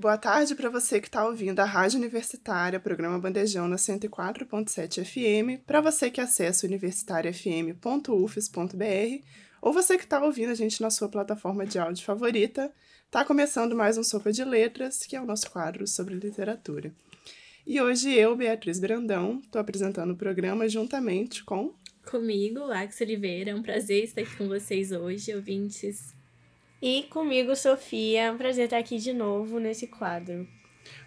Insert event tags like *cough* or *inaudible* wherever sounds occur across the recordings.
Boa tarde para você que está ouvindo a Rádio Universitária, programa Bandejão na 104.7 FM, para você que acessa universitariafm.ufes.br ou você que está ouvindo a gente na sua plataforma de áudio favorita. Tá começando mais um Sopa de Letras, que é o nosso quadro sobre literatura. E hoje eu, Beatriz Brandão, estou apresentando o programa juntamente com Comigo, Axel Oliveira. É um prazer estar aqui com vocês hoje, ouvintes. E comigo, Sofia. É um prazer estar aqui de novo nesse quadro.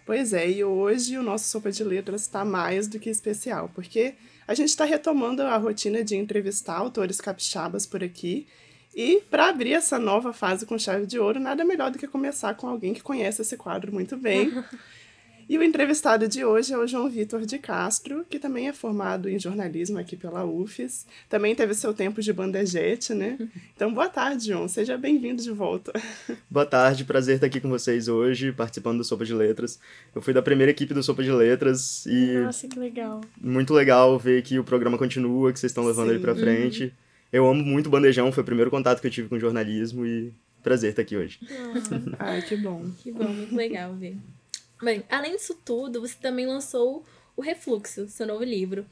Pois é, e hoje o nosso Sopa de Letras está mais do que especial, porque a gente está retomando a rotina de entrevistar autores capixabas por aqui. E para abrir essa nova fase com chave de ouro, nada melhor do que começar com alguém que conhece esse quadro muito bem. *laughs* E o entrevistado de hoje é o João Vitor de Castro, que também é formado em jornalismo aqui pela UFES. Também teve seu tempo de bandejete, né? *laughs* Então, boa tarde, João. Seja bem-vindo de volta. *laughs* Boa tarde, prazer estar aqui com vocês hoje, participando do Sopa de Letras. Eu fui da primeira equipe do Sopa de Letras e. Nossa, que legal. Muito legal ver que o programa continua, que vocês estão levando Sim. ele pra frente. Uhum. Eu amo muito bandejão, foi o primeiro contato que eu tive com jornalismo e prazer estar aqui hoje. Ai, que bom. Que bom, muito legal ver. Bem, além disso tudo, você também lançou o Refluxo, seu novo livro.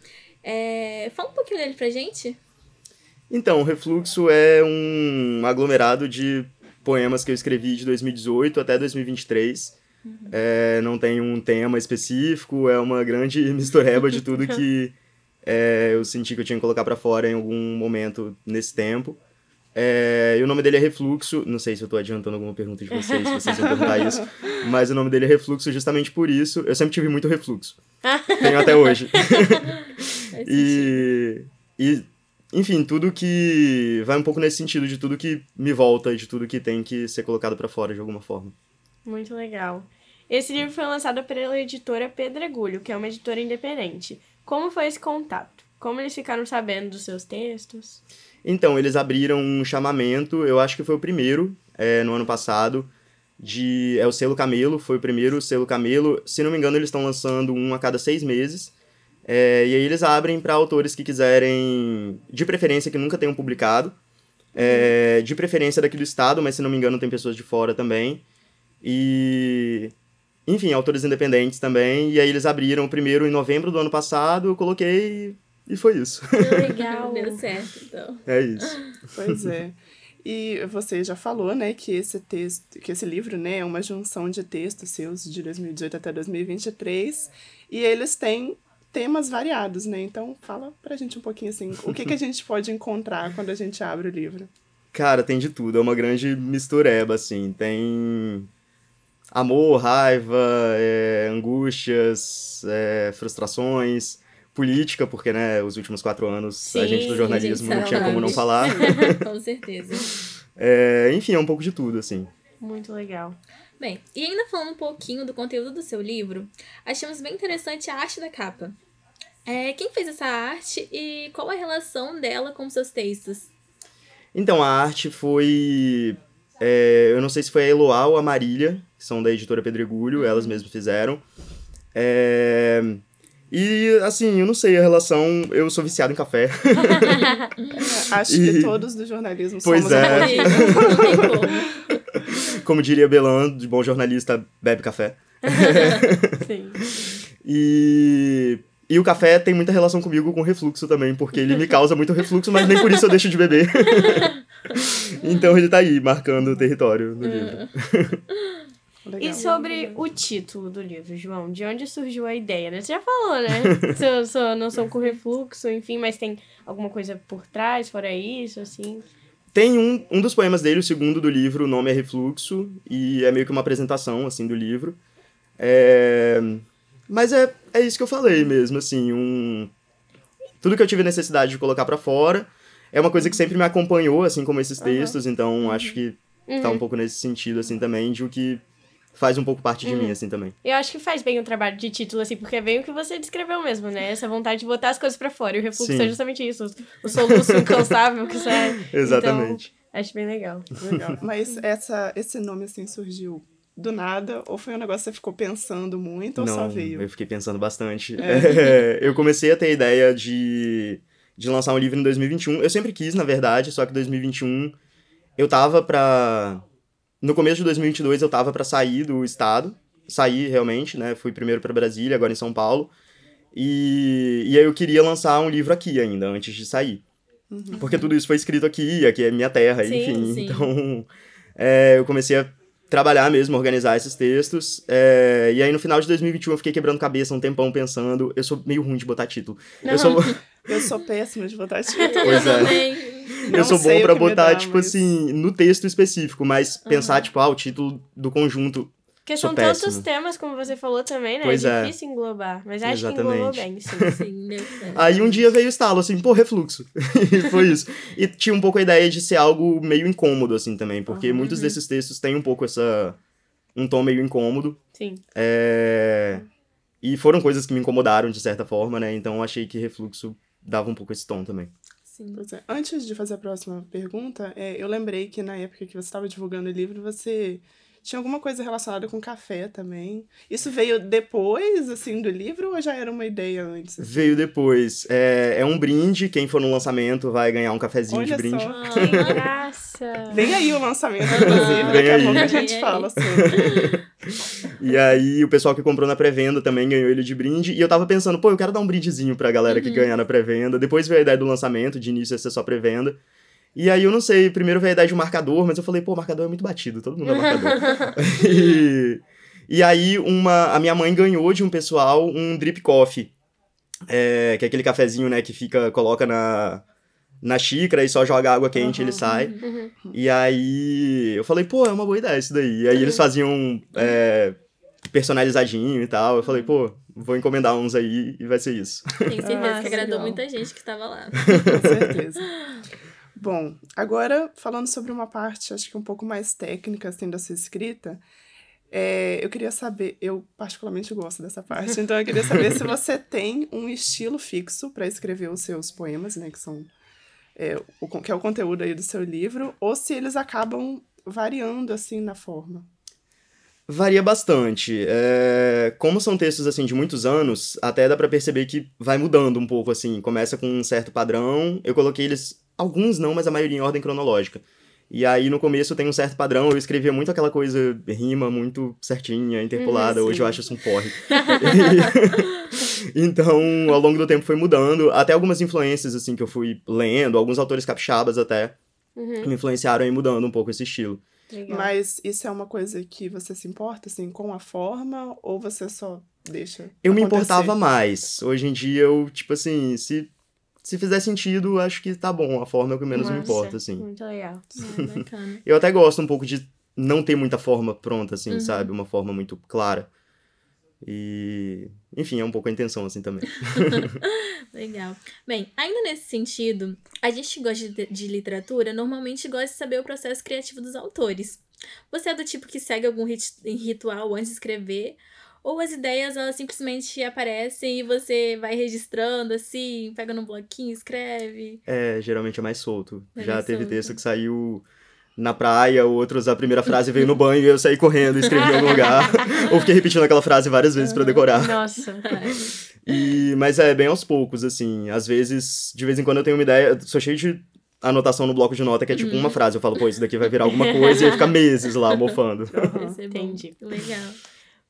É... Fala um pouquinho dele pra gente. Então, o Refluxo é um aglomerado de poemas que eu escrevi de 2018 até 2023. Uhum. É, não tem um tema específico, é uma grande *laughs* mistureba de tudo que *laughs* é, eu senti que eu tinha que colocar para fora em algum momento nesse tempo. É, e o nome dele é Refluxo, não sei se eu tô adiantando alguma pergunta de vocês, se vocês vão perguntar *laughs* isso, mas o nome dele é Refluxo justamente por isso. Eu sempre tive muito refluxo. *laughs* Tenho até hoje. *laughs* e, e, enfim, tudo que vai um pouco nesse sentido de tudo que me volta, de tudo que tem que ser colocado para fora de alguma forma. Muito legal. Esse livro foi lançado pela editora Pedregulho, que é uma editora independente. Como foi esse contato? Como eles ficaram sabendo dos seus textos? Então, eles abriram um chamamento, eu acho que foi o primeiro, é, no ano passado, de... É o Selo Camelo, foi o primeiro Selo Camelo. Se não me engano, eles estão lançando um a cada seis meses. É, e aí eles abrem para autores que quiserem, de preferência que nunca tenham publicado, é, de preferência daqui do estado, mas se não me engano tem pessoas de fora também. E... Enfim, autores independentes também. E aí eles abriram o primeiro em novembro do ano passado, eu coloquei e foi isso. Que legal, *laughs* deu certo, então. É isso. Pois é. E você já falou, né, que esse texto, que esse livro, né, é uma junção de textos seus de 2018 até 2023, e eles têm temas variados, né? Então, fala pra gente um pouquinho assim, o que que a *laughs* gente pode encontrar quando a gente abre o livro? Cara, tem de tudo, é uma grande mistureba, assim. Tem amor, raiva, é, angústias, é, frustrações, política, porque, né, os últimos quatro anos Sim, a gente do jornalismo gente não tinha como não sabe. falar. *laughs* Com certeza. É, enfim, é um pouco de tudo, assim. Muito legal. Bem, e ainda falando um pouquinho do conteúdo do seu livro, achamos bem interessante a arte da capa. É, quem fez essa arte e qual a relação dela com seus textos? Então, a arte foi. é, eu não sei se foi a Eloá ou a Marília, que são da editora Pedregulho, elas mesmas fizeram. É, e, assim, eu não sei, a relação. Eu sou viciado em café. *laughs* Acho E- que todos do jornalismo Pois somos é. um pouquinho. Não tem *laughs* como. Diria Belan, de bom jornalista, bebe café. *laughs* Sim. E. E o café tem muita relação comigo com refluxo também, porque ele me causa muito refluxo, mas nem por isso eu deixo de beber. então ele tá aí, marcando o território no livro. Legal. E sobre o título do livro, João? De onde surgiu a ideia, né? Você já falou, né? sua, sua noção com refluxo, enfim, mas tem alguma coisa por trás, fora isso, assim? Tem um, um dos poemas dele, o segundo do livro, o nome é Refluxo, e é meio que uma apresentação, assim, do livro. É... Mas é, é isso que eu falei mesmo, assim, um... Tudo que eu tive necessidade de colocar pra fora é uma coisa que sempre me acompanhou, assim como esses textos, então acho que tá um pouco nesse sentido, assim, também, de o que faz um pouco parte de Uhum. mim, assim, também. Eu acho que faz bem o trabalho de título, assim, porque é bem o que você descreveu mesmo, né? Essa vontade de botar as coisas pra fora. E o refluxo Sim. é justamente isso. O soluço incansável que sai. *laughs* Exatamente. Então, acho bem legal. Legal. Mas essa, esse nome, assim, surgiu do nada? Ou foi um negócio que você ficou pensando muito ou Não, só veio? eu fiquei pensando bastante. É, *laughs* eu comecei a ter a ideia de, de lançar um livro em 2021. Eu sempre quis, na verdade, só que 2021 eu tava pra... No começo de 2022 eu tava pra sair do estado. Saí, realmente, né? Fui primeiro pra Brasília, agora em São Paulo. E, e aí eu queria lançar um livro aqui ainda, antes de sair. Porque tudo isso foi escrito aqui, aqui é minha terra, Sim, enfim. sim. Então, é, eu comecei a trabalhar mesmo, organizar esses textos. é, e aí no final de 2021 eu fiquei quebrando cabeça um tempão pensando. Eu sou meio ruim de botar título. Eu sou, *laughs* Eu sou péssima de botar *laughs* título. Pois é. Não eu sou bom me botar, dá, tipo mas- assim, no texto específico, mas pensar, tipo, ah, o título do conjunto. Porque são tantos péssimo. temas, como você falou também, né? Pois é é. difícil englobar. Mas acho que englobou Exatamente. bem, sim. *laughs* Sim. Aí um dia veio o estalo, assim, pô, refluxo. *laughs* e foi isso. E tinha um pouco a ideia de ser algo meio incômodo, assim, também, porque muitos desses textos têm um pouco essa. um tom meio incômodo. Sim. É... E foram coisas que me incomodaram, de certa forma, né? Então eu achei que refluxo dava um pouco esse tom também. Sim. Pois é. Antes de fazer a próxima pergunta, é, eu lembrei que na época que você estava divulgando o livro, você tinha alguma coisa relacionada com café também. Isso veio depois, assim, do livro ou já era uma ideia antes? Veio depois. É, é um brinde, quem for no lançamento vai ganhar um cafezinho de Olha brinde. só. Que graça! Vem aí o lançamento, inclusive, daqui Vem a aí. pouco a gente aí. fala sobre. *laughs* E aí o pessoal que comprou na pré-venda também ganhou ele de brinde. E eu tava pensando, pô, eu quero dar um brindezinho pra galera que ganhar na pré-venda. Depois veio a ideia do lançamento, de início ia ser só pré-venda. E aí eu não sei, primeiro veio a ideia de um marcador, mas eu falei, pô, marcador é muito batido, todo mundo é marcador. *laughs* e, e aí uma, a minha mãe ganhou de um pessoal um drip coffee. É, que é aquele cafezinho, né, que fica, coloca na, na xícara e só joga água quente e ele sai. Uhum. E aí eu falei, pô, é uma boa ideia isso daí. E aí eles faziam é, personalizadinho e tal. Eu falei, pô, vou encomendar uns aí e vai ser isso. Tenho certeza Ah, que agradou legal. muita gente que tava lá. *laughs* Com certeza. Bom, agora falando sobre uma parte, acho que um pouco mais técnica, assim, da sua escrita, é, eu queria saber, eu particularmente gosto dessa *laughs* parte, então eu queria saber se você tem um estilo fixo para escrever os seus poemas, né, que são é, o, que é o conteúdo aí do seu livro, ou se eles acabam variando, assim, na forma. Varia bastante. É, como são textos, assim, de muitos anos, até dá pra perceber que vai mudando um pouco, assim. Começa com um certo padrão. Eu coloquei eles, alguns não, mas a maioria em ordem cronológica. E aí, no começo, tem um certo padrão. Eu escrevia muito aquela coisa, rima muito certinha, interpolada. Uhum, Hoje eu acho isso um porre. E- *laughs* então, ao longo do tempo foi mudando. Até algumas influências, assim, que eu fui lendo. Alguns autores capixabas até Uhum. me influenciaram e mudando um pouco esse estilo. Legal. Mas isso é uma coisa que você se importa, assim, com a forma, ou você só deixa Eu me acontecer? importava mais. Hoje em dia, eu, tipo assim, se, se fizer sentido, acho que tá bom. A forma é o que menos me Massa. importa, assim. Muito legal. *laughs* É, bacana. Eu até gosto um pouco de não ter muita forma pronta, assim, Uhum. sabe? Uma forma muito clara. E. Enfim, é um pouco a intenção, assim, também. *laughs* *laughs* Legal. Bem, ainda nesse sentido, a gente que gosta de, de literatura normalmente gosta de saber o processo criativo dos autores. Você é do tipo que segue algum rit- ritual antes de escrever? Ou as ideias, elas simplesmente aparecem e você vai registrando assim, pega no bloquinho, escreve? É, geralmente é mais solto. É Já mais teve solto. texto que saiu na praia, outros a primeira frase veio no banho e eu saí correndo e escrevi em algum lugar. *laughs* Ou fiquei repetindo aquela frase várias vezes pra decorar. Nossa. *laughs* E, mas é bem aos poucos, assim. Às vezes, de vez em quando eu tenho uma ideia, sou cheio de anotação no bloco de nota que é tipo uma frase. Eu falo, pô, isso daqui vai virar alguma coisa e fica meses lá *laughs* mofando. É entendi. Legal.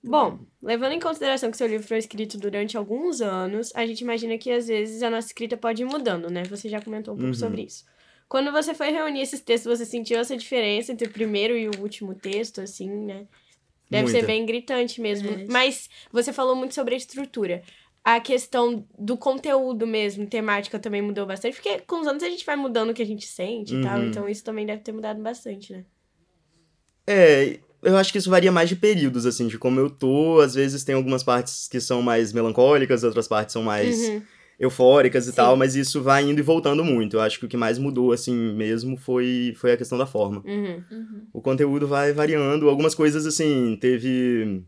Bom, levando em consideração que seu livro foi escrito durante alguns anos, a gente imagina que às vezes a nossa escrita pode ir mudando, né? Você já comentou um pouco Uhum. sobre isso. Quando você foi reunir esses textos, você sentiu essa diferença entre o primeiro e o último texto, assim, né? Deve ser Muita. bem gritante mesmo. É. Mas você falou muito sobre a estrutura. A questão do conteúdo mesmo, temática também mudou bastante, porque com os anos a gente vai mudando o que a gente sente e tal, Uhum. então isso também deve ter mudado bastante, né? É, eu acho que isso varia mais de períodos, assim, de como eu tô. Às vezes tem algumas partes que são mais melancólicas, outras partes são mais Uhum. eufóricas e Sim. tal, mas isso vai indo e voltando muito. Eu acho que o que mais mudou, assim, mesmo foi, foi a questão da forma. Uhum. Uhum. O conteúdo vai variando. Algumas coisas, assim, teve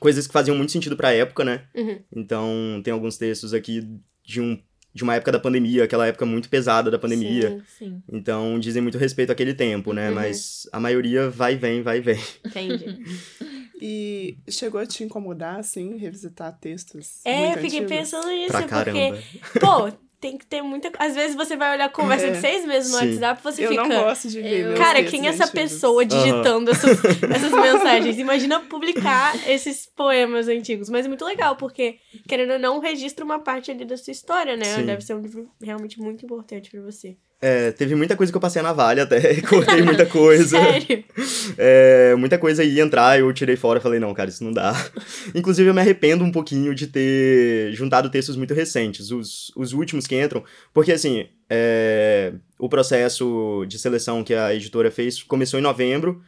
coisas que faziam muito sentido pra época, né? Uhum. Então, tem alguns textos aqui de, um, de uma época da pandemia, aquela época muito pesada da pandemia. Sim, Sim. Então, dizem muito respeito àquele tempo, né? Uhum. Mas a maioria vai e vem, vai e vem. entendi. *laughs* E chegou a te incomodar, assim, revisitar textos? É, muito fiquei antigos? pensando nisso, Pra porque, caramba. pô, tem que ter muita. Às vezes você vai olhar conversa É. de seis meses no Sim. WhatsApp e você Eu fica. não gosto de ver Eu- Cara, quem é essa antigos. pessoa digitando essas, *laughs* essas mensagens? Imagina publicar esses poemas antigos. Mas é muito legal, porque, querendo ou não, registra uma parte ali da sua história, né? Sim. Deve ser um livro realmente muito importante pra você. É, teve muita coisa que eu passei a navalha até, *laughs* cortei muita coisa. Sério? É, muita coisa ia entrar, eu tirei fora falei, não, cara, isso não dá. *laughs* Inclusive, eu me arrependo um pouquinho de ter juntado textos muito recentes, os, os últimos que entram, porque assim, é, o processo de seleção que a editora fez começou em novembro,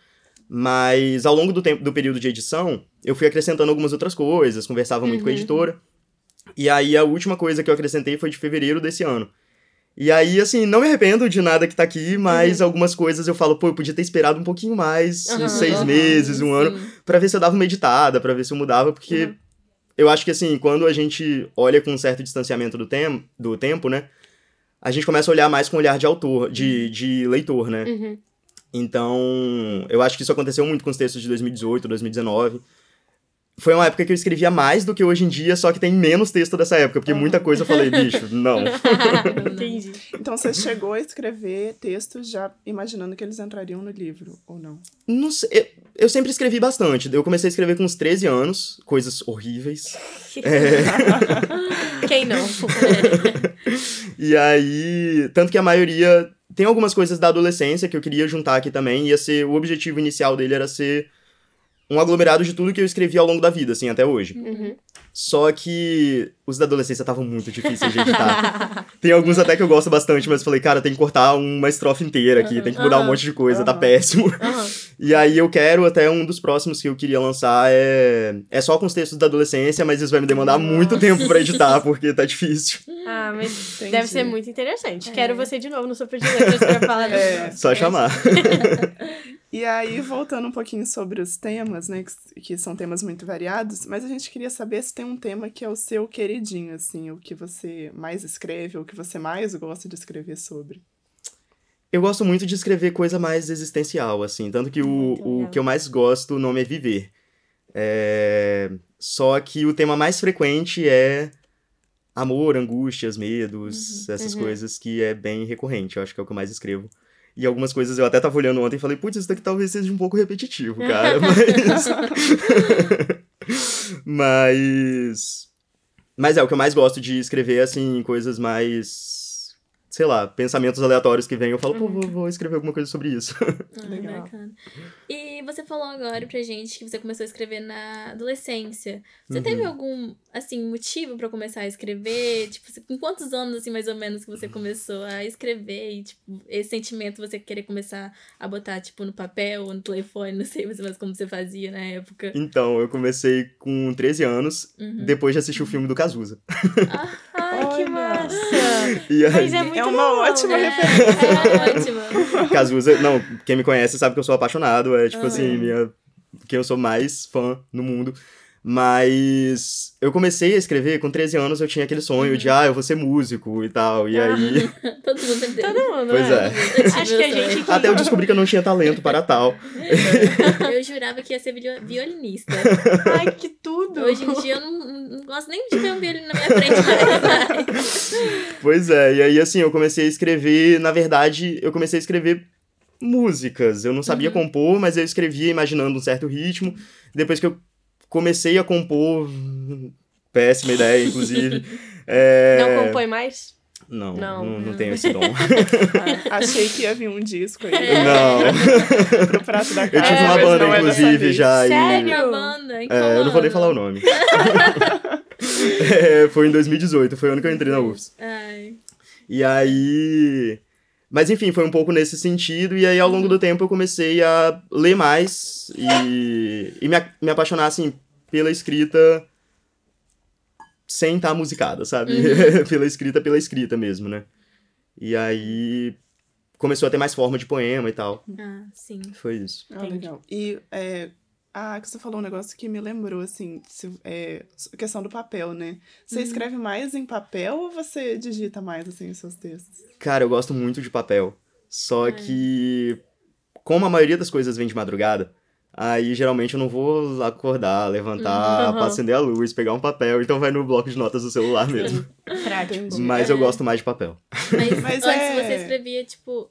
mas ao longo do tempo do período de edição, eu fui acrescentando algumas outras coisas, conversava muito com a Uhum. editora. E aí a última coisa que eu acrescentei foi de fevereiro desse ano. E aí, assim, não me arrependo de nada que tá aqui, mas algumas coisas eu falo, pô, eu podia ter esperado um pouquinho mais, Uhum. uns seis Uhum. meses, um ano, pra ver se eu dava uma editada, pra ver se eu mudava, porque Uhum. eu acho que, assim, quando a gente olha com um certo distanciamento do, tem do tempo, né, a gente começa a olhar mais com o olhar de autor, de, de leitor, né? Uhum. Então, eu acho que isso aconteceu muito com os textos de 2018, 2019. Foi uma época que eu escrevia mais do que hoje em dia, só que tem menos texto dessa época, porque muita coisa eu falei, bicho, não. *laughs* Entendi. Então você chegou a escrever textos já imaginando que eles entrariam no livro, ou não? Não sei, eu, eu sempre escrevi bastante. Eu comecei a escrever com uns 13 anos, coisas horríveis. *laughs* Quem não? *laughs* E aí, tanto que a maioria. Tem algumas coisas da adolescência que eu queria juntar aqui também. Ia ser. O objetivo inicial dele era ser um aglomerado de tudo que eu escrevi ao longo da vida, assim, até hoje. Uhum. Só que os da adolescência estavam muito difíceis de editar. *laughs* tem alguns até que eu gosto bastante, mas falei, cara, tem que cortar uma estrofe inteira aqui, tem que mudar um monte de coisa, tá péssimo. E aí eu quero, até um dos próximos que eu queria lançar é, é só com os textos da adolescência, mas isso vai me demandar muito tempo pra editar, porque tá difícil. Ah, mas Entendi. deve ser muito interessante. É. Quero você de novo no Super de Letras pra falar *laughs* É. Só chamar. *laughs* E aí, voltando um pouquinho sobre os temas, né, que, que são temas muito variados, mas a gente queria saber se tem um tema que é o seu queridinho, assim, o que você mais escreve, ou o que você mais gosta de escrever sobre. Eu gosto muito de escrever coisa mais existencial, assim. Tanto que o, Muito o legal. que eu mais gosto, o nome é Viver. É... Só que o tema mais frequente é amor, angústias, medos, essas uhum. coisas que é bem recorrente. Eu acho que é o que eu mais escrevo. E algumas coisas eu até tava olhando ontem e falei, putz, isso daqui talvez seja um pouco repetitivo, cara. *laughs* Mas. *laughs* mas. Mas é, o que eu mais gosto de escrever, assim, coisas mais. Sei lá, pensamentos aleatórios que vêm, eu falo, pô, vou, vou escrever alguma coisa sobre isso. Ah, *laughs* Legal. bacana. E você falou agora pra gente que você começou a escrever na adolescência. Você Uhum. teve algum, assim, motivo pra começar a escrever? Tipo, você- com quantos anos, assim, mais ou menos, que você começou a escrever? E, tipo, esse sentimento você querer começar a botar, tipo, no papel ou no telefone, *laughs* não sei mais como você fazia na época. Então, eu comecei com 13 anos, Uhum. depois de assistir o filme do Cazuza. *laughs* Ai, que massa! E aí, Mas é muito É uma bom, ótima né? É, ótima. Cazuza, não, quem me conhece sabe que eu sou apaixonado, é tipo Ah. assim, minha, quem eu sou mais fã no mundo. Mas eu comecei a escrever com 13 anos, eu tinha aquele sonho de, ah, eu vou ser músico e tal. E aí, *laughs* Todo mundo sempre Todo mundo, Pois né? é. Acho que a gente. até eu descobri que eu não tinha talento para tal. *laughs* Eu jurava que ia ser vi- violinista. Ai, que tudo! Hoje em dia eu não, não gosto nem de ver um violino na minha frente. *laughs* Pois é, e aí assim, eu comecei a escrever, na verdade, eu comecei a escrever músicas. Eu não sabia compor, mas eu escrevia imaginando um certo ritmo. Depois que eu comecei a compor, péssima ideia, inclusive. *laughs* é, Não compõe mais? Não, Não. não, não tenho esse dom. *laughs* Ah, achei que ia vir um disco aí Não. *laughs* pro prato da Eu casa. tive uma banda, é inclusive, já. e- Sério? Uma banda, em É, eu não vou nem falar o nome. É, foi em 2018, foi o ano que eu entrei na UFS. Ai. E aí. Mas enfim, foi um pouco nesse sentido, e aí ao longo do tempo eu comecei a ler mais e, e me, a- me apaixonar, assim, pela escrita sem estar musicada, sabe? *laughs* pela escrita, pela escrita mesmo, né? E aí começou a ter mais forma de poema e tal. Ah, sim. Foi isso. Ah, legal. E é, ah, que você falou um negócio que me lembrou, assim, se, é, a questão do papel, né? Você escreve mais em papel ou você digita mais, assim, os seus textos? Cara, eu gosto muito de papel. Só que, como a maioria das coisas vem de madrugada, aí geralmente eu não vou acordar, levantar, Uhum. pra acender a luz, pegar um papel, então vai no bloco de notas do celular mesmo. *laughs* Prático. Mas eu gosto mais de papel. Mas, Mas antes é- você escrevia, tipo.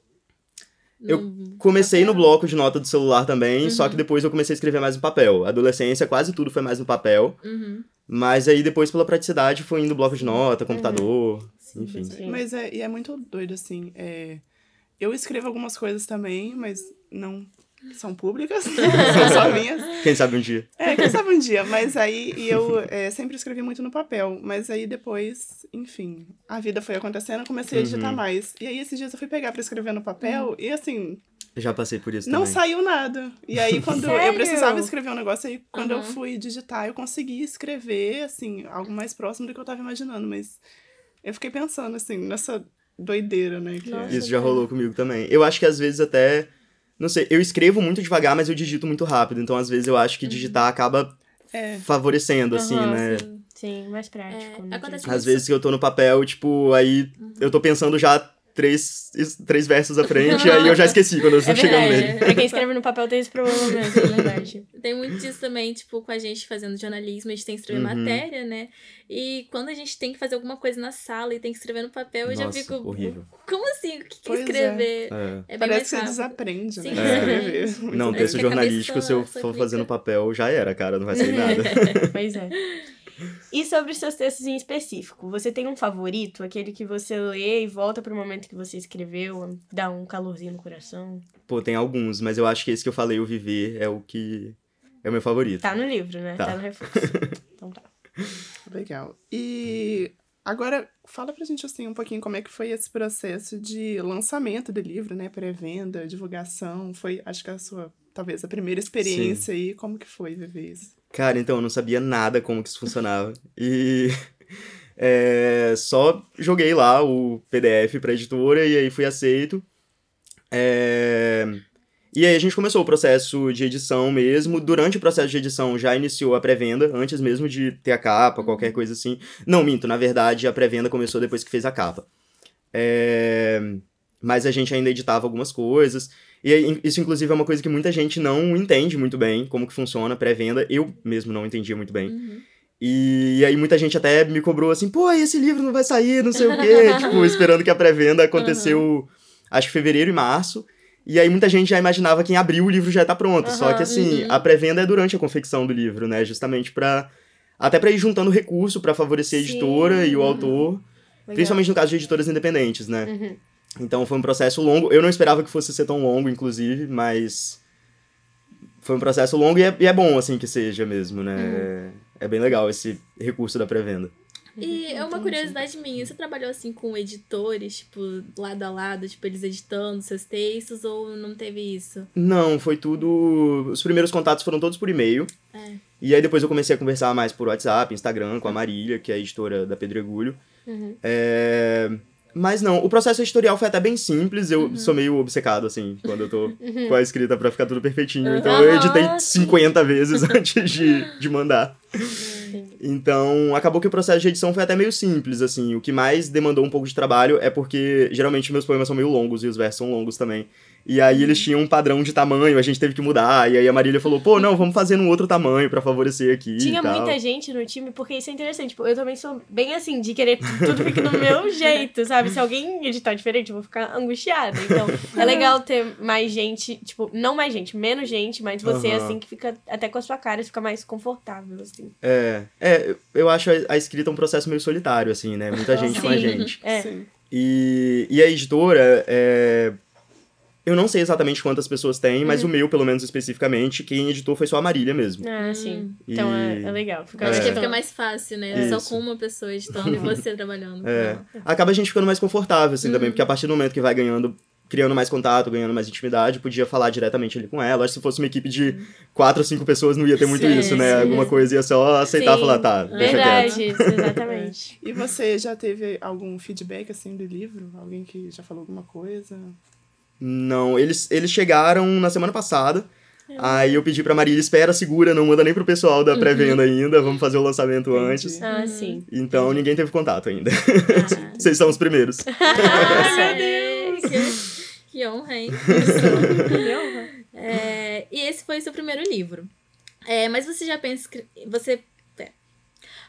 Eu Comecei no papel? bloco de nota do celular também, só que depois eu comecei a escrever mais no papel. Adolescência, quase tudo foi mais no papel. Uhum. Mas aí depois, pela praticidade, foi indo bloco de nota, computador, enfim. Sim. Mas é, e é muito doido, assim. É, eu escrevo algumas coisas também, mas não são públicas, *laughs* são só minhas. Quem sabe um dia. É, quem sabe um dia, mas aí e eu é, sempre escrevi muito no papel, mas aí depois, enfim, a vida foi acontecendo, eu comecei a digitar Uhum. mais. E aí esses dias eu fui pegar pra escrever no papel e assim, Já passei por isso não também. saiu nada. E aí quando eu Sério? precisava escrever um negócio, aí quando eu Uhum. fui digitar, eu consegui escrever, assim, algo mais próximo do que eu tava imaginando, mas eu fiquei pensando, assim, nessa doideira, né? Que Nossa. é. Isso já rolou comigo também. Eu acho que às vezes até. Não sei, eu escrevo muito devagar, mas eu digito muito rápido. Então, às vezes, eu acho que digitar acaba É. favorecendo, assim, Aham, né? Sim. Sim, mais prático. É, né, acontece. Às Isso. vezes que eu tô no papel, tipo, aí eu tô pensando já três, três versos à frente, aí eu já esqueci quando eu *laughs* É estou chegando verdade. nele. Pra quem escreve no papel tem esse problema mesmo, é verdade. *laughs* Tem muito disso também, tipo, com a gente fazendo jornalismo, a gente tem que escrever Uhum. matéria, né? E quando a gente tem que fazer alguma coisa na sala e tem que escrever no papel, eu já Nossa, fico. horrível. Como assim? O que, que é Pois é. escrever? É. É, bem Parece que você rápido. desaprende, né? Sim, *laughs* Escrever. exatamente. Não, texto jornalístico, se eu for fazer no papel, já era, cara, não vai sair nada. Pois é. E sobre os seus textos em específico, você tem um favorito? Aquele que você lê e volta pro momento que você escreveu, dá um calorzinho no coração? Pô, tem alguns, mas eu acho que esse que eu falei, o Viver, é o que é o meu favorito. Tá no livro, né? Tá. Tá, no reforço. *laughs* Então tá. Legal. E agora, fala pra gente assim um pouquinho como é que foi esse processo de lançamento do livro, né? Pré-venda, divulgação. Foi, acho que a sua, talvez, a primeira experiência aí. Como que foi viver isso? Cara, então, eu não sabia nada como que isso funcionava. E *laughs* é, só joguei lá o PDF pra editora e aí fui aceito. É, e aí a gente começou o processo de edição mesmo. Durante o processo de edição já iniciou a pré-venda, antes mesmo de ter a capa, qualquer coisa assim. Não, minto, na verdade a pré-venda começou depois que fez a capa. É, Mas a gente ainda editava algumas coisas. E isso, inclusive, é uma coisa que muita gente não entende muito bem, como que funciona a pré-venda. Eu mesmo não entendia muito bem. Uhum. E aí muita gente até me cobrou assim, pô, esse livro não vai sair, não sei o quê. *laughs* tipo, esperando que a pré-venda aconteceu, acho que fevereiro e março. E aí muita gente já imaginava que em abril o livro já tá pronto. Só Aham, que assim, uhum. a pré-venda é durante a confecção do livro, né? Justamente pra... Até pra ir juntando recurso pra favorecer a Sim, editora e o uhum. autor. Legal. Principalmente no caso de editoras independentes, né? Uhum. Então foi um processo longo. Eu não esperava que fosse ser tão longo, inclusive, mas foi um processo longo e é, e é bom, assim, que seja mesmo, né? É bem legal esse recurso da pré-venda. E é uma curiosidade minha, você trabalhou assim com editores, tipo, lado a lado, tipo, eles editando seus textos, ou não teve isso? Não, foi tudo. Os primeiros contatos foram todos por e-mail. É. E aí depois eu comecei a conversar mais por WhatsApp, Instagram, com a Marília, que é a editora da Pedregulho. Uhum. É... Mas não, o processo editorial foi até bem simples. Eu Uhum. sou meio obcecado, assim, quando eu tô com a escrita pra ficar tudo perfeitinho. Então eu editei sim. 50 vezes *laughs* antes de, de mandar. Então, acabou que o processo de edição foi até meio simples, assim. O que mais demandou um pouco de trabalho é porque, geralmente, meus poemas são meio longos e os versos são longos também. E aí eles tinham um padrão de tamanho, a gente teve que mudar. E aí a Marília falou, pô, não, vamos fazer num outro tamanho pra favorecer aqui Tinha e tal. muita gente no time, porque isso é interessante. Tipo, eu também sou bem assim, de querer que tudo fique do meu *laughs* jeito, sabe? Se alguém editar diferente, eu vou ficar angustiada. Então, *laughs* é legal ter mais gente, tipo, não mais gente, menos gente, mas você, Aham. assim, que fica até com a sua cara, fica mais confortável, assim. É, é, eu- acho a, escrita um processo meio solitário, assim, né? Muita *laughs* gente com a Sim. gente. É. Sim. E, e a editora, é, eu não sei exatamente quantas pessoas tem, mas Uhum. o meu, pelo menos especificamente, quem editou foi só a Marília mesmo. Ah, sim. Então é, E- é legal. Fica Eu acho É. que fica mais fácil, né? Só Isso. com uma pessoa editando e você *laughs* trabalhando. É, acaba a gente ficando mais confortável, assim, Uhum. também, porque a partir do momento que vai ganhando, criando mais contato, ganhando mais intimidade, podia falar diretamente ali com ela. Acho que se fosse uma equipe de quatro ou cinco pessoas, não ia ter muito Sim, isso, né? sim. Alguma coisa ia só aceitar e Sim, falar, tá, deixa quieto. Verdade, isso, exatamente. E você já teve algum feedback assim do livro? Alguém que já falou alguma coisa? Não, eles, eles chegaram na semana passada. É. Aí eu pedi pra Marília, espera, segura, não manda nem pro pessoal da pré-venda ainda, vamos fazer o lançamento Entendi. antes. Ah, sim. Então ninguém teve contato ainda. Ah, *laughs* Vocês são os primeiros. *laughs* Ai, meu Deus! Que, que honra, hein? *laughs* Que honra. É, e esse foi o seu primeiro livro. É, mas você já pensa. Você. é.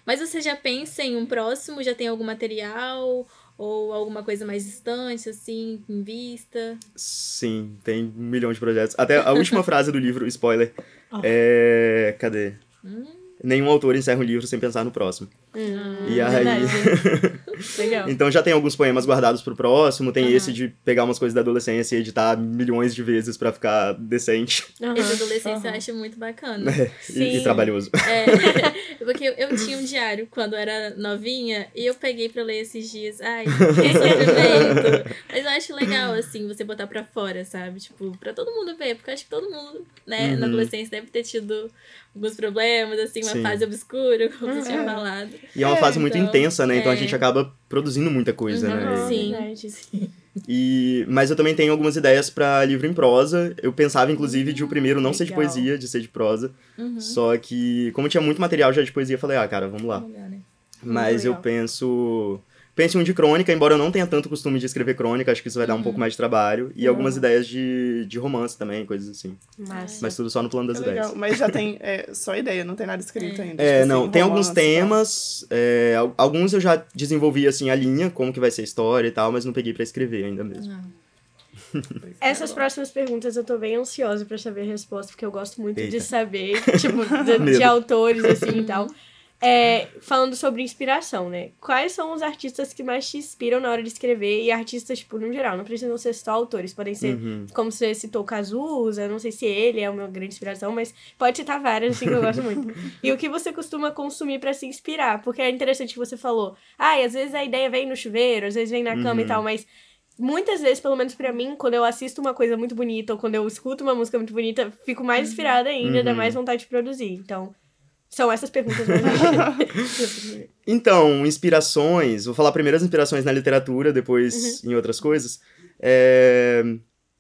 Mas você já pensa em um próximo? Já tem algum material? Ou alguma coisa mais distante, assim, em vista? Sim, tem um milhão de projetos. Até a última *laughs* frase do livro, spoiler, Oh. é. Cadê? Hum. Nenhum autor encerra um livro sem pensar no próximo. Hum, E aí-. *laughs* Legal. Então já tem alguns poemas guardados pro próximo, tem Aham. esse de pegar umas coisas da adolescência e editar milhões de vezes pra ficar decente Aham, Esse adolescência eu aham. acho muito bacana. *laughs* e- e, Sim. trabalhoso. É, *laughs* porque eu, eu tinha um diário quando eu era novinha e eu peguei pra ler esses dias. Ai, que sofrimento. Mas eu acho legal, assim, você botar pra fora, sabe? Tipo, pra todo mundo ver. Porque eu acho que todo mundo, né, na Uhum. adolescência deve ter tido alguns problemas, assim, uma Sim. fase obscura, como você tinha Uhum. falado. E é uma É, fase muito então, intensa, né? Então a é. gente acaba produzindo muita coisa, Uhum. né? Sim. Verdade. E, mas eu também tenho algumas ideias pra livro em prosa. Eu pensava, inclusive, de o primeiro não ser de legal. poesia, de ser de prosa. Uhum. Só que, como tinha muito material já de poesia, eu falei, ah, cara, vamos lá. Legal, né? Mas eu legal. penso. Penso em um de crônica, embora eu não tenha tanto costume de escrever crônica, acho que isso vai dar um pouco mais de trabalho. E algumas ideias de, de romance também, coisas assim. Massa. Mas tudo só no plano das É ideias. legal. Mas já tem é, só ideia, não tem nada escrito ainda. É, tipo não, assim, tem alguns romance temas, é, al- alguns eu já desenvolvi, assim, a linha, como que vai ser a história e tal, mas não peguei pra escrever ainda mesmo. *laughs* Essas próximas perguntas eu tô bem ansiosa pra saber a resposta, porque eu gosto muito de Eita. saber, tipo, de, *laughs* de autores, assim, e tal. É, falando sobre inspiração, né? Quais são os artistas que mais te inspiram na hora de escrever? E artistas, tipo, no geral, não precisam ser só autores, podem ser, Uhum. como você citou, Cazuza, não sei se ele é uma grande inspiração, mas pode citar várias, assim, que eu gosto muito. *laughs* E o que você costuma consumir pra se inspirar? Porque é interessante que você falou, ah, às vezes a ideia vem no chuveiro, às vezes vem na cama e Uhum. tal, mas muitas vezes, pelo menos pra mim, quando eu assisto uma coisa muito bonita ou quando eu escuto uma música muito bonita, fico mais inspirada ainda, dá Uhum. mais vontade de produzir. Então, são essas perguntas mesmo. *laughs* Então, inspirações, vou falar primeiro as inspirações na literatura, depois em outras coisas. É...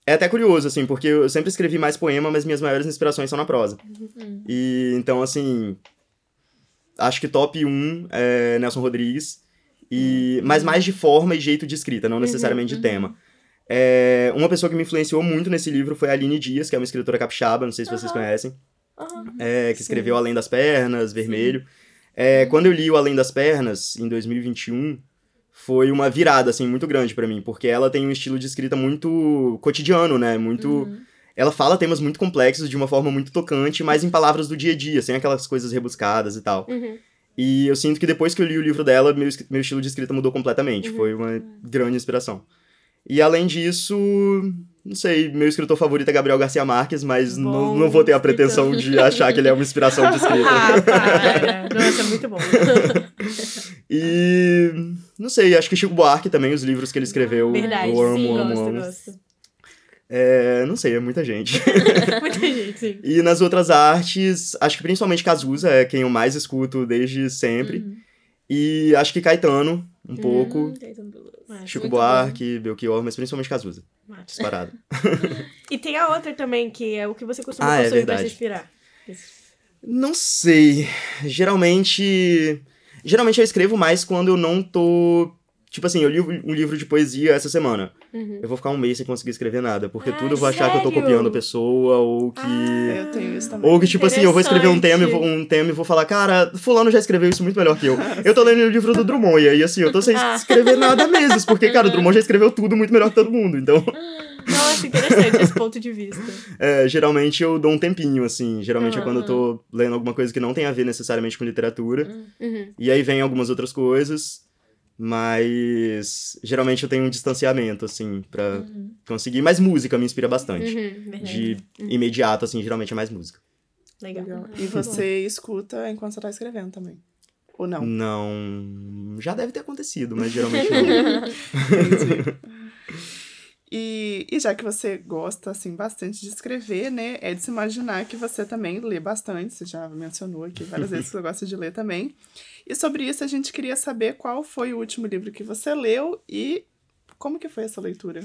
é até curioso, assim, porque eu sempre escrevi mais poema, mas minhas maiores inspirações são na prosa. E então, assim, acho que top 1 é Nelson Rodrigues, e, mas mais de forma e jeito de escrita, não necessariamente de tema. É, uma pessoa que me influenciou muito nesse livro foi a Aline Dias, que é uma escritora capixaba, não sei se vocês conhecem. Aham. É, que escreveu Além das Pernas, Vermelho. É, quando eu li o Além das Pernas, em 2021, foi uma virada, assim, muito grande pra mim, porque ela tem um estilo de escrita muito cotidiano, né? Muito... Ela fala temas muito complexos de uma forma muito tocante, mas em palavras do dia a dia, sem aquelas coisas rebuscadas e tal. Uhum. E eu sinto que depois que eu li o livro dela, meu, meu estilo de escrita mudou completamente. Foi uma grande inspiração. E além disso, não sei, meu escritor favorito é Gabriel Garcia Marques, mas não, Bom não vou ter a pretensão de achar que ele é uma inspiração de escrita. Ah, para! Nossa, muito bom. *laughs* E não sei, acho que Chico Buarque também, os livros que ele escreveu. Verdade, eu amo, sim, amo, gosto, amo. gosto. É, não sei, é muita gente. *laughs* Muita gente, sim. E nas outras artes, acho que principalmente Cazuza é quem eu mais escuto desde sempre. Uhum. E acho que Caetano, um pouco. Hum, Caetano. Chico Buarque, Belchior, mas principalmente Cazuza. Disparado. *laughs* E tem a outra também, que é o que você costuma Ah, é consumir pra se verdade. inspirar. Não sei. Geralmente. Geralmente eu escrevo mais quando eu não tô. Tipo assim, eu li um livro de poesia essa semana. Uhum. Eu vou ficar um mês sem conseguir escrever nada. Porque Ah, tudo eu vou achar que eu tô sério? copiando a pessoa, ou que. É, Eu tenho isso também. Ou que, tipo assim, eu vou escrever um tema, e um tema e vou falar, cara, fulano já escreveu isso muito melhor que eu. *laughs* Eu tô lendo o livro do Drummond, e aí, assim, eu tô sem Ah. escrever nada mesmo, porque, cara, o Drummond já escreveu tudo muito melhor que todo mundo. Então, Nossa, interessante esse ponto de vista. *laughs* é, geralmente eu dou um tempinho, assim. Geralmente é quando eu tô lendo alguma coisa que não tem a ver necessariamente com literatura. Uhum. E aí vem algumas outras coisas, mas geralmente eu tenho um distanciamento, assim, pra conseguir. Mas música me inspira bastante. Uhum. De imediato, assim, geralmente é mais música. Legal. Legal. E você escuta enquanto você tá escrevendo também. Ou não? Não. Já deve ter acontecido, mas geralmente *laughs* não. Entendi. E, e já que você gosta, assim, bastante de escrever, né? É de se imaginar que você também lê bastante. Você já mencionou aqui várias vezes que você gosta de ler também. E sobre isso, a gente queria saber qual foi o último livro que você leu e como que foi essa leitura?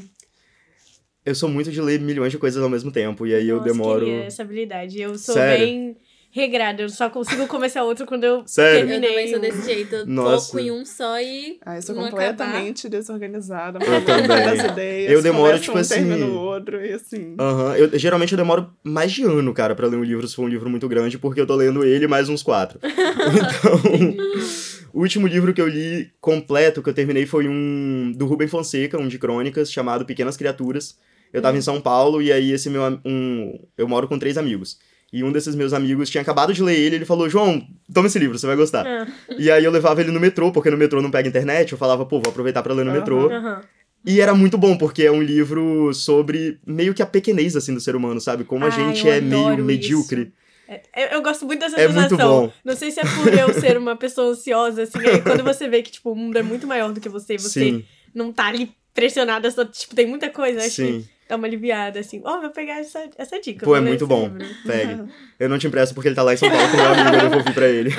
Eu sou muito de ler milhões de coisas ao mesmo tempo, e aí eu Nossa, demoro. queria essa habilidade. Eu sou Sério? bem regrada, eu só consigo começar outro quando eu Sério? Eu terminei. também sou um. desse jeito. Eu Nossa. foco em um só e. Ah, eu sou completamente desorganizada, Eu também. das ideias. Eu demoro, tipo um, assim- o outro, e assim... Aham, eu, geralmente eu demoro mais de ano, cara, pra ler um livro, se for um livro muito grande, porque eu tô lendo ele mais uns quatro. *laughs* Então, *laughs* o último livro que eu li completo, que eu terminei, foi um do Rubem Fonseca, um de crônicas, chamado Pequenas Criaturas. Eu tava em São Paulo, e aí esse meu, um, eu moro com três amigos. E um desses meus amigos tinha acabado de ler ele, ele falou, João, toma esse livro, você vai gostar. Ah, E aí eu levava ele no metrô, porque no metrô não pega internet, eu falava, pô, vou aproveitar pra ler no Aham. metrô. aham. E era muito bom, porque é um livro sobre meio que a pequenez, assim, do ser humano, sabe? Como a Ai, gente é meio adoro medíocre. É, eu, eu gosto muito dessa É sensação. muito bom. Não sei se é por eu ser uma pessoa ansiosa, assim, aí quando você vê que, tipo, o mundo é muito maior do que você e você Sim, não tá ali pressionada, só, tipo, tem muita coisa, acho sim. que dá uma aliviada, assim. Ó, vou pegar essa, essa dica. Pô, é muito bom. livro. Pegue. *laughs* Eu não te empresto porque ele tá lá em São Paulo com meu amigo, eu devolvi pra ele.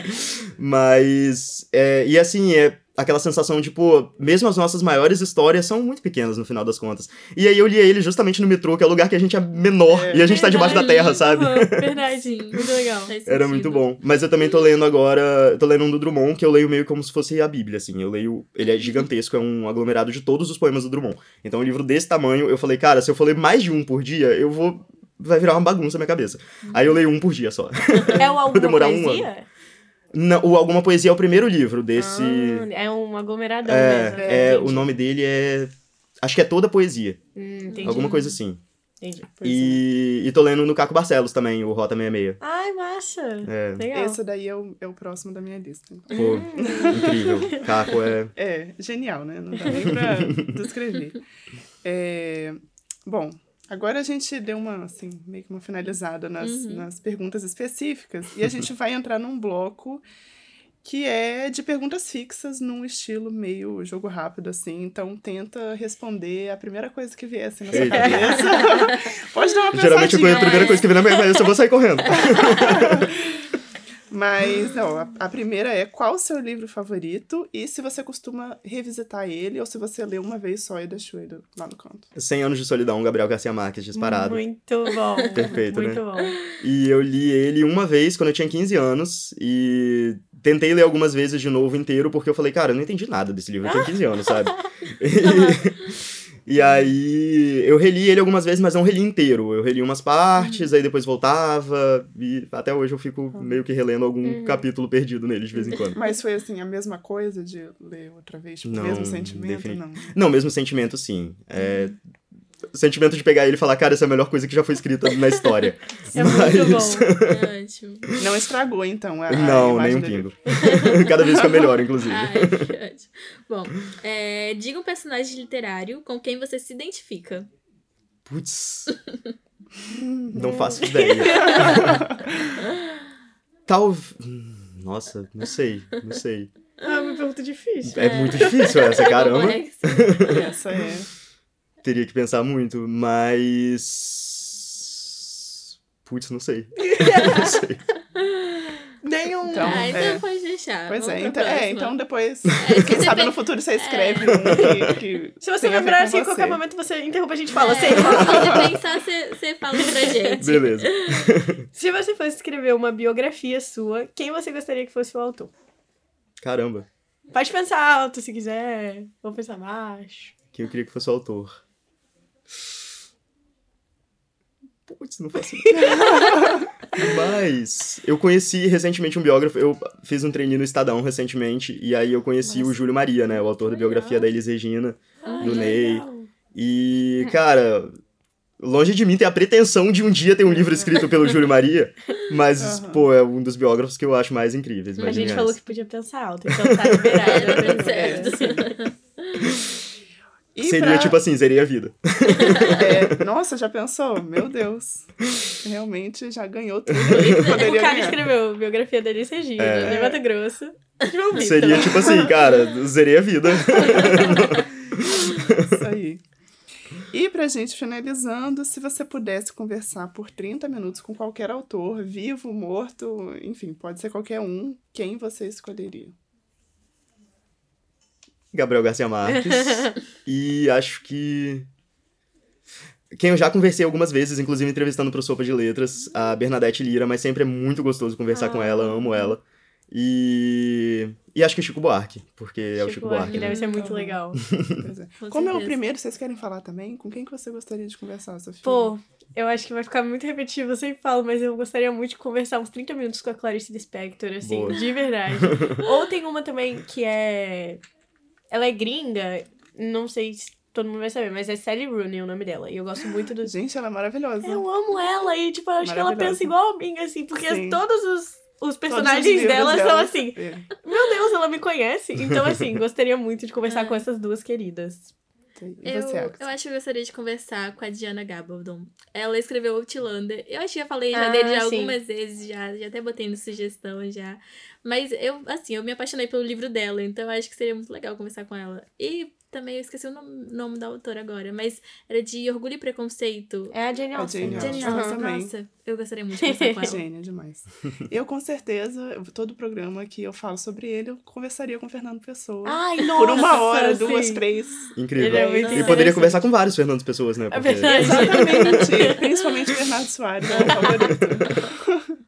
*laughs* Mas, é, e assim, é aquela sensação de, pô, mesmo as nossas maiores histórias são muito pequenas no final das contas. E aí eu li ele justamente no metrô, que é o lugar que a gente é menor, É. e a gente tá debaixo da Verdade. terra, sabe? *laughs* Verdade, muito legal. Era muito bom. Mas eu também tô lendo agora. Tô lendo um do Drummond, que eu leio meio como se fosse a Bíblia, assim. Eu leio. Ele é gigantesco, é um aglomerado de todos os poemas do Drummond. Então, um livro desse tamanho, eu falei, cara, se eu for ler mais de um por dia, eu vou. Vai virar uma bagunça na minha cabeça. Aí eu leio um por dia só. É o *laughs* alguma demorar um poesia? Não, o Alguma Poesia é o primeiro livro desse. Ah, é um aglomeradão mesmo. é, é, o nome dele é. Acho que é toda poesia. Hum, entendi. Alguma coisa assim. Entendi. E, e tô lendo no Caco Barcelos também, o Rota 66. Ai, massa. É. Legal. Esse daí é o, é o próximo da minha lista. Pô, incrível. Caco é. *laughs* É, genial, né? Não dá nem pra *laughs* descrever. É, bom, agora a gente deu uma, assim, meio que uma finalizada nas, Uhum. nas perguntas específicas e a gente vai entrar num bloco que é de perguntas fixas num estilo meio jogo rápido, assim. Então, tenta responder a primeira coisa que vier assim, na sua Eita. cabeça. *laughs* Pode dar uma Geralmente a primeira é. coisa que vem na minha cabeça, eu vou sair correndo. *laughs* Mas, *laughs* não, a, a primeira é qual o seu livro favorito e se você costuma revisitar ele ou se você lê uma vez só e deixou ele lá no canto. 100 anos de solidão, Gabriel Garcia Marques, disparado. Muito bom. *laughs* Perfeito, né? Muito bom. E eu li ele uma vez quando eu tinha 15 anos e tentei ler algumas vezes de novo inteiro porque eu falei, cara, eu não entendi nada desse livro, eu tinha 15 anos, sabe? *laughs* E, e aí eu reli ele algumas vezes, mas não reli inteiro. Eu reli umas partes, aí depois voltava e até hoje eu fico meio que relendo algum capítulo perdido nele de vez em quando. Mas foi assim, a mesma coisa de ler outra vez, tipo, o mesmo sentimento? defini- Não. Não, mesmo sentimento, sim. É... O sentimento de pegar ele e falar, cara, essa é a melhor coisa que já foi escrita na história. *laughs* É muito bom. *laughs* É ótimo. Não estragou, então, a, a Não, nem imagem um pingo. *laughs* Cada vez fica melhor, inclusive. Ai, que ótimo. Bom, é, diga um personagem literário com quem você se identifica. Putz. Não faço ideia. Tal. hum, Nossa, não sei, não sei. Ah, uma pergunta difícil. É muito difícil essa, caramba. Complexo. Essa é. Teria que pensar muito, mas. Putz, não sei. *laughs* não sei. Nenhum. Então, ah, então é. pode deixar. Pois Vamos é, então, é, então depois, É, quem sabe tem- no futuro você escreve um que, que Se você lembrar assim, em qualquer momento você interrompe a gente e fala, É, sei se você *laughs* pensar, você, você fala pra gente. Beleza. *laughs* Se você fosse escrever uma biografia sua, quem você gostaria que fosse o autor? Caramba. Pode pensar alto se quiser, ou pensar baixo. Quem eu queria que fosse o autor? Putz, não faço. *laughs* Mas eu conheci recentemente um biógrafo, eu fiz um treininho no Estadão recentemente, e aí eu conheci o Júlio Maria, né? O autor da biografia da Elis Regina, do Ney. E, cara, longe de mim ter a pretensão de um dia ter um livro escrito pelo Júlio Maria, mas, Aham. pô, é um dos biógrafos que eu acho mais incríveis. A gente geniais. falou que podia pensar alto, então tá liberado. *laughs* É, tá É, certo. E Seria pra- tipo assim, seria a vida. é, *laughs* nossa, já pensou? Meu Deus. Realmente já ganhou tudo. *laughs* O Poderia cara ganhar. escreveu biografia da Alice Regina, É. de Mato Grosso. João Vitor. Seria tipo assim, cara, zerei a vida. *laughs* Isso aí. E pra gente finalizando, se você pudesse conversar por 30 minutos com qualquer autor, vivo, morto, enfim, pode ser qualquer um, quem você escolheria? Gabriel Garcia Marques. *laughs* e acho que. Quem eu já conversei algumas vezes, inclusive entrevistando pro Sopa de Letras, a Bernadette Lira, mas sempre é muito gostoso conversar com ela, amo ela. E. E acho que Chico Buarque, porque é o Chico Buarque. deve né? ser muito legal. Pois *laughs* é. Com Como é o primeiro, vocês querem falar também? Com quem que você gostaria de conversar, Sofia? Pô, eu acho que vai ficar muito repetitivo, eu sempre falo, mas eu gostaria muito de conversar uns 30 minutos com a Clarice Lispector, assim, Boa. de verdade. *laughs* Ou tem uma também que é. Ela é gringa, não sei se todo mundo vai saber, mas é Sally Rooney o nome dela. E eu gosto muito do. Gente, ela é maravilhosa. Eu amo ela e, tipo, eu acho que ela pensa igual a mim, assim, porque Sim. todos os, os personagens dela são assim. É. Meu Deus, ela me conhece. Então, assim, *laughs* gostaria muito de conversar com essas duas queridas. E Eu, você, eu acho que eu gostaria de conversar com a Diana Gabaldon. Ela escreveu Outlander. Eu acho que já falei já Ah, dele já sim. algumas vezes, já, já até botei no sugestão já. Mas eu, assim, eu me apaixonei pelo livro dela, então eu acho que seria muito legal conversar com ela. E também eu esqueci o nome, nome da autora agora, mas era de Orgulho e Preconceito. É a Jane A Austen. Jane Jane Austen. Também. nossa, eu gostaria muito de conversar com *laughs* ela. Gênia demais. Eu, com certeza, todo programa que eu falo sobre ele, eu conversaria com o Fernando Pessoa. Ai, nossa! por uma hora, duas, sim. três. Incrível. Ele é muito e poderia conversar com vários Fernandes Pessoas, né? É Porque... verdade. Exatamente. *laughs* Principalmente o Bernardo Soares, meu favorito.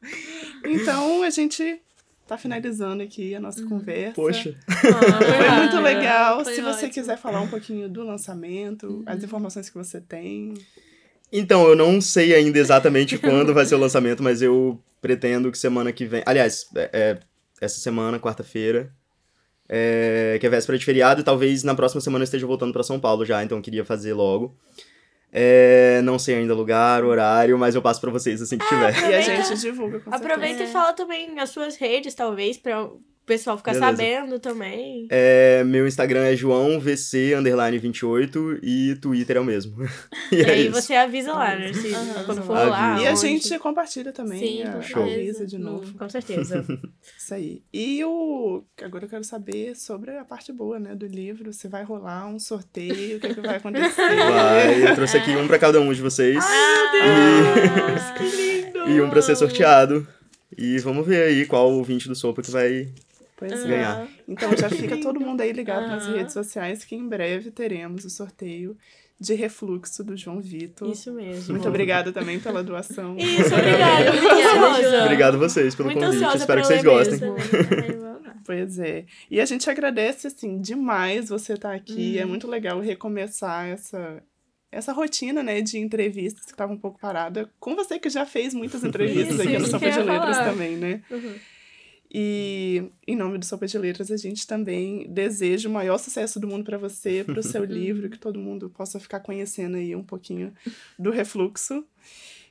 *laughs* então, a gente tá finalizando aqui a nossa conversa. Poxa. Foi muito Ah, legal. foi Se você ótimo. quiser falar um pouquinho do lançamento, as informações que você tem. Então, eu não sei ainda exatamente *laughs* quando vai ser o lançamento, mas eu pretendo que semana que vem. Aliás, é, é essa semana, quarta-feira, é, que é véspera de feriado, e talvez na próxima semana eu esteja voltando pra São Paulo já, então eu queria fazer logo. É, não sei ainda lugar, horário, mas eu passo pra vocês assim que tiver. E a Aproveita- gente divulga com Aproveita certeza. e fala também as suas redes, talvez, pra o pessoal ficar Beleza. sabendo também. É, meu Instagram é joãovc, underline 28, e Twitter é o mesmo. *laughs* e E é aí isso. você avisa lá, né? Se, Aham. quando for Avisa. lá. E a onde. gente compartilha também. Sim, a- com Show. avisa de novo. Com certeza. *laughs* Isso aí. E o. Agora eu quero saber sobre a parte boa, né, do livro. Se vai rolar um sorteio, o que, é que vai acontecer. *laughs* Vai, eu trouxe aqui um pra cada um de vocês. Ah, que lindo! E um pra ser sorteado. E vamos ver aí qual ouvinte do Sopa que vai Pois é. ganhar. Então já fica *laughs* todo mundo aí ligado nas redes sociais que em breve teremos o sorteio de refluxo do João Vitor. Isso mesmo. Muito obrigada também pela doação. Isso, obrigada. Obrigada. *laughs* Obrigado a vocês pelo Muito convite. Espero que vocês gostem. lá. *laughs* Pois é. E a gente agradece, assim, demais você estar aqui. Uhum. É muito legal recomeçar essa, essa rotina, né, de entrevistas que estava um pouco parada. Com você que já fez muitas entrevistas Isso, aqui no eu de Letras também, né? Uhum. E em nome do Sopa de Letras, a gente também deseja o maior sucesso do mundo para você, para o seu *laughs* livro, que todo mundo possa ficar conhecendo aí um pouquinho do refluxo.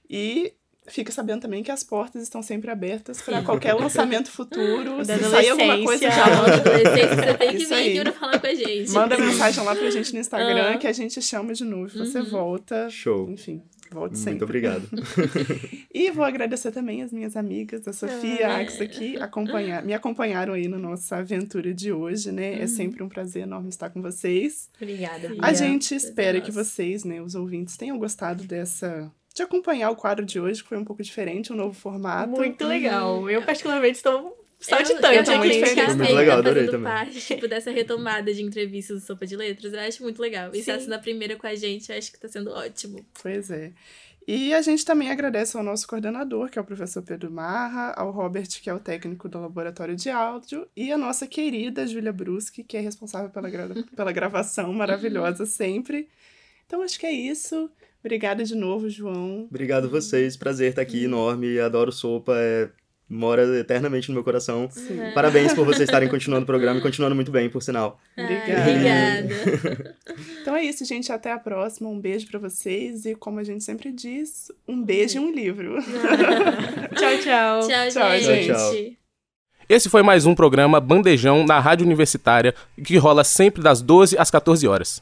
E fica sabendo também que as portas estão sempre abertas para qualquer *laughs* lançamento futuro. Se Da sair alguma coisa, já manda, você tem que Isso vir aí. aqui pra falar com a gente. manda *laughs* mensagem lá pra gente no Instagram Ah. que a gente chama de novo. Você volta. Show. Enfim, volte sempre. Muito obrigado. *laughs* E vou agradecer também as minhas amigas, a Sofia e a Agnes que acompanhar, me acompanharam aí na nossa aventura de hoje, né? É sempre um prazer enorme estar com vocês. Obrigada. A gente espera é que vocês, né, os ouvintes, tenham gostado dessa. de acompanhar o quadro de hoje, que foi um pouco diferente, um novo formato. Muito legal. Eu, particularmente, estou Eu, saltitante eu tô muito muito feliz. feliz. Muito legal, adorei fazendo também. parte, tipo, dessa retomada de entrevistas do Sopa de Letras. Eu acho muito legal. E Sim. tá sendo a primeira com a gente, eu acho que tá sendo ótimo. Pois é. E a gente também agradece ao nosso coordenador, que é o professor Pedro Marra, ao Robert, que é o técnico do laboratório de áudio, e a nossa querida Júlia Bruschi, que é responsável pela, gra- *laughs* pela gravação maravilhosa sempre. Então acho que é isso. Obrigada de novo, João. Obrigado a vocês. Prazer estar aqui, enorme. Adoro sopa. É... Mora eternamente no meu coração. Sim. Parabéns por vocês estarem *laughs* continuando o programa e continuando muito bem, por sinal. Obrigada. Ai, obrigada. *laughs* Então é isso, gente. Até a próxima. Um beijo pra vocês. E como a gente sempre diz, um beijo e um livro. *laughs* Tchau, tchau. Tchau, Tchau, gente. tchau. Esse foi mais um programa Bandejão na Rádio Universitária, que rola sempre das 12 às 14 horas.